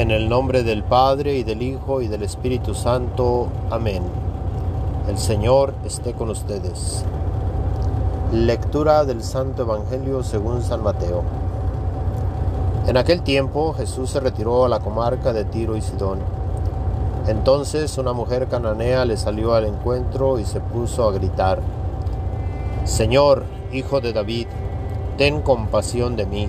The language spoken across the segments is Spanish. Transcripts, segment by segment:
En el nombre del Padre y del Hijo y del Espíritu Santo. Amén. El Señor esté con ustedes. Lectura del Santo Evangelio según San Mateo. En aquel tiempo Jesús se retiró a la comarca de Tiro y Sidón. Entonces una mujer cananea le salió al encuentro y se puso a gritar, Señor, hijo de David, ten compasión de mí.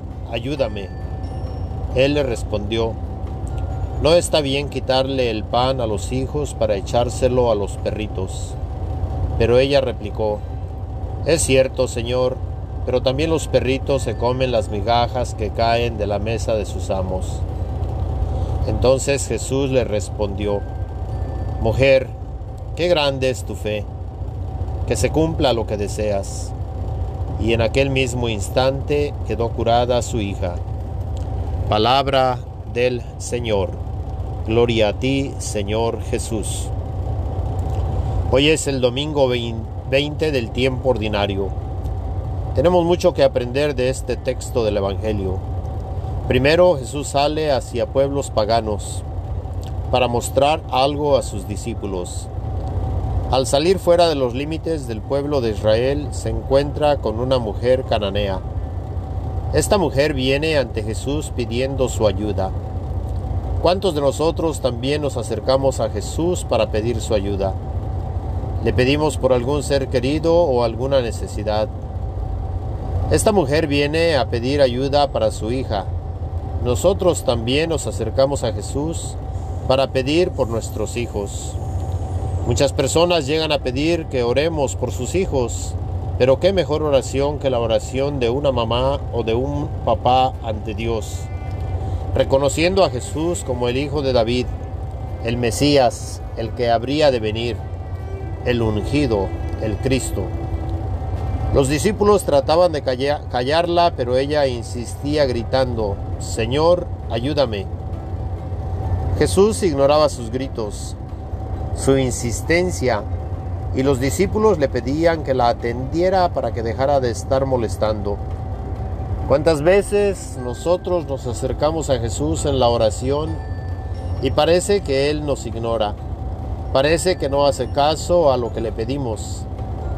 ayúdame. Él le respondió, No está bien quitarle el pan a los hijos para echárselo a los perritos. Pero ella replicó, Es cierto, Señor, pero también los perritos se comen las migajas que caen de la mesa de sus amos. Entonces Jesús le respondió, Mujer, qué grande es tu fe que se cumpla lo que deseas. Y en aquel mismo instante quedó curada su hija. Palabra del Señor. Gloria a ti, Señor Jesús. Hoy es el domingo 20 del tiempo ordinario. Tenemos mucho que aprender de este texto del Evangelio. Primero Jesús sale hacia pueblos paganos para mostrar algo a sus discípulos. Al salir fuera de los límites del pueblo de Israel, se encuentra con una mujer cananea. Esta mujer viene ante Jesús pidiendo su ayuda. ¿Cuántos de nosotros también nos acercamos a Jesús para pedir su ayuda? Le pedimos por algún ser querido o alguna necesidad. Esta mujer viene a pedir ayuda para su hija. Nosotros también nos acercamos a Jesús para pedir por nuestros hijos. Muchas personas llegan a pedir que oremos por sus hijos, pero qué mejor oración que la oración de una mamá o de un papá ante Dios, reconociendo a Jesús como el Hijo de David, el Mesías, el que habría de venir, el ungido, el Cristo. Los discípulos trataban de callarla, pero ella insistía gritando, Señor, ayúdame. Jesús ignoraba sus gritos, su insistencia y los discípulos le pedían que la atendiera para que dejara de estar molestando. ¿Cuántas veces nosotros nos acercamos a Jesús en la oración y parece que Él nos ignora? Parece que no hace caso a lo que le pedimos.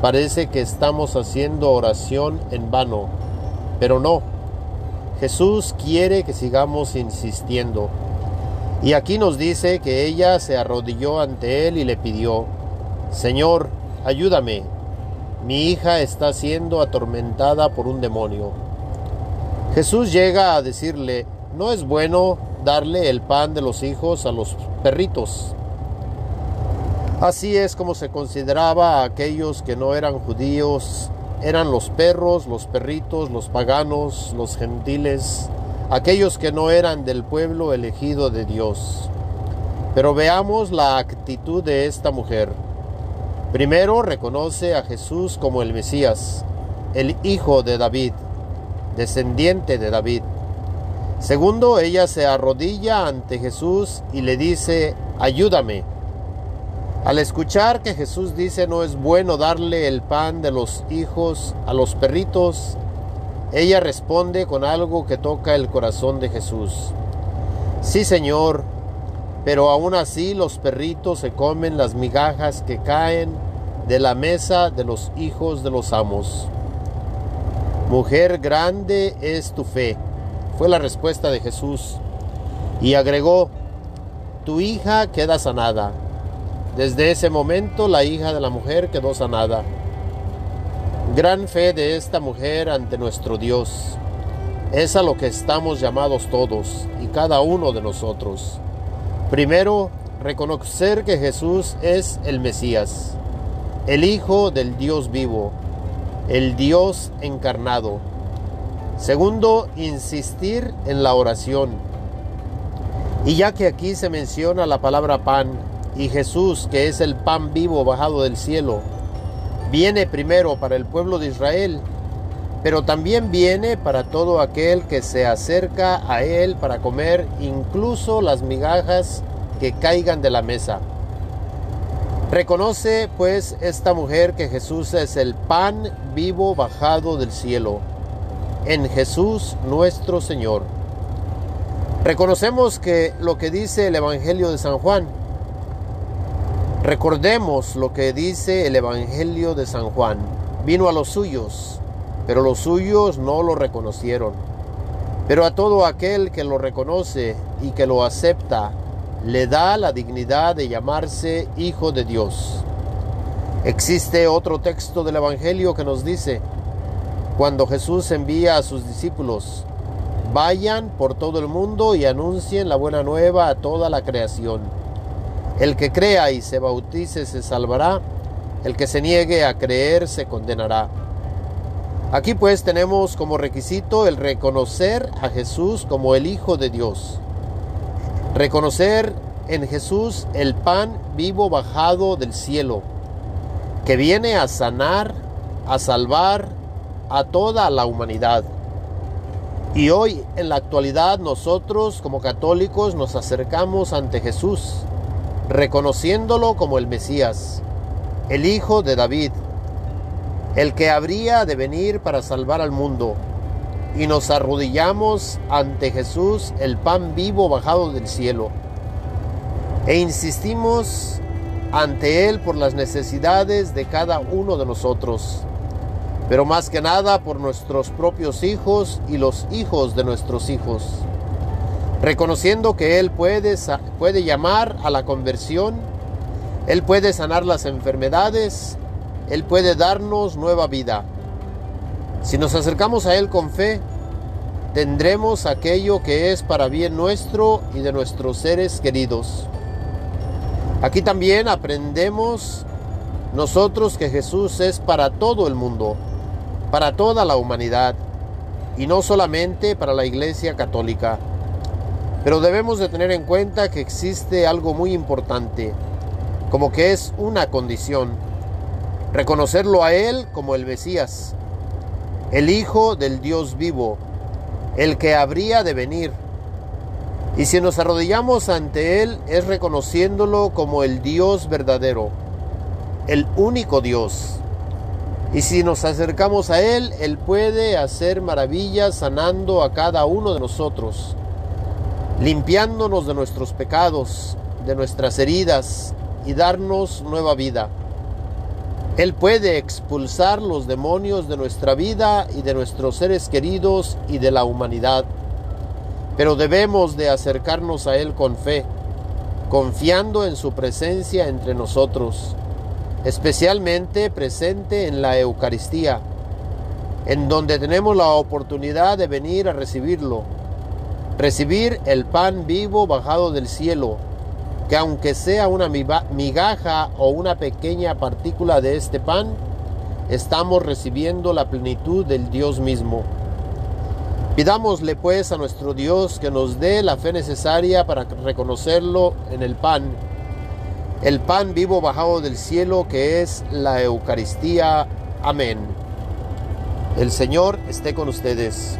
Parece que estamos haciendo oración en vano. Pero no. Jesús quiere que sigamos insistiendo. Y aquí nos dice que ella se arrodilló ante él y le pidió, Señor, ayúdame, mi hija está siendo atormentada por un demonio. Jesús llega a decirle, no es bueno darle el pan de los hijos a los perritos. Así es como se consideraba a aquellos que no eran judíos, eran los perros, los perritos, los paganos, los gentiles, aquellos que no eran del pueblo elegido de Dios. Pero veamos la actitud de esta mujer. Primero reconoce a Jesús como el Mesías, el hijo de David, descendiente de David. Segundo, ella se arrodilla ante Jesús y le dice, ayúdame. Al escuchar que Jesús dice no es bueno darle el pan de los hijos a los perritos, ella responde con algo que toca el corazón de Jesús. Sí, Señor, pero aún así los perritos se comen las migajas que caen de la mesa de los hijos de los amos. Mujer grande es tu fe, fue la respuesta de Jesús. Y agregó, tu hija queda sanada. Desde ese momento la hija de la mujer quedó sanada. Gran fe de esta mujer ante nuestro Dios. Es a lo que estamos llamados todos y cada uno de nosotros. Primero, reconocer que Jesús es el Mesías, el Hijo del Dios vivo, el Dios encarnado. Segundo, insistir en la oración, Y ya que aquí se menciona la palabra pan y Jesús, que es el pan vivo bajado del cielo, viene primero para el pueblo de Israel, pero también viene para todo aquel que se acerca a Él para comer incluso las migajas que caigan de la mesa. Reconoce pues esta mujer que Jesús es el pan vivo bajado del cielo, en Jesús nuestro Señor. Reconocemos que lo que dice el Evangelio de San Juan, recordemos lo que dice el Evangelio de San Juan, vino a los suyos, pero los suyos no lo reconocieron. Pero a todo aquel que lo reconoce y que lo acepta, le da la dignidad de llamarse Hijo de Dios. Existe otro texto del Evangelio que nos dice, cuando Jesús envía a sus discípulos, vayan por todo el mundo y anuncien la buena nueva a toda la creación. El que crea y se bautice se salvará, el que se niegue a creer se condenará. Aquí pues tenemos como requisito el reconocer a Jesús como el Hijo de Dios. Reconocer en Jesús el pan vivo bajado del cielo, que viene a sanar, a salvar a toda la humanidad. Y hoy en la actualidad nosotros como católicos nos acercamos ante Jesús, reconociéndolo como el Mesías, el Hijo de David, el que habría de venir para salvar al mundo. Y nos arrodillamos ante Jesús, el pan vivo bajado del cielo. E insistimos ante Él por las necesidades de cada uno de nosotros, pero más que nada por nuestros propios hijos y los hijos de nuestros hijos, reconociendo que Él puede, puede llamar a la conversión, Él puede sanar las enfermedades, él puede darnos nueva vida. Si nos acercamos a Él con fe, tendremos aquello que es para bien nuestro y de nuestros seres queridos. Aquí también aprendemos nosotros que Jesús es para todo el mundo, para toda la humanidad, y no solamente para la Iglesia Católica. Pero debemos de tener en cuenta que existe algo muy importante, como que es una condición reconocerlo a Él como el Mesías, el Hijo del Dios vivo, el que habría de venir. Y si nos arrodillamos ante Él es reconociéndolo como el Dios verdadero, el único Dios. Y si nos acercamos a Él, Él puede hacer maravillas sanando a cada uno de nosotros, limpiándonos de nuestros pecados, de nuestras heridas y darnos nueva vida. Él puede expulsar los demonios de nuestra vida y de nuestros seres queridos y de la humanidad. Pero debemos de acercarnos a Él con fe, confiando en su presencia entre nosotros, especialmente presente en la Eucaristía, en donde tenemos la oportunidad de venir a recibirlo, recibir el pan vivo bajado del cielo, que aunque sea una migaja o una pequeña partícula de este pan, estamos recibiendo la plenitud del Dios mismo. Pidámosle pues a nuestro Dios que nos dé la fe necesaria para reconocerlo en el pan, el pan vivo bajado del cielo que es la Eucaristía. Amén. El Señor esté con ustedes.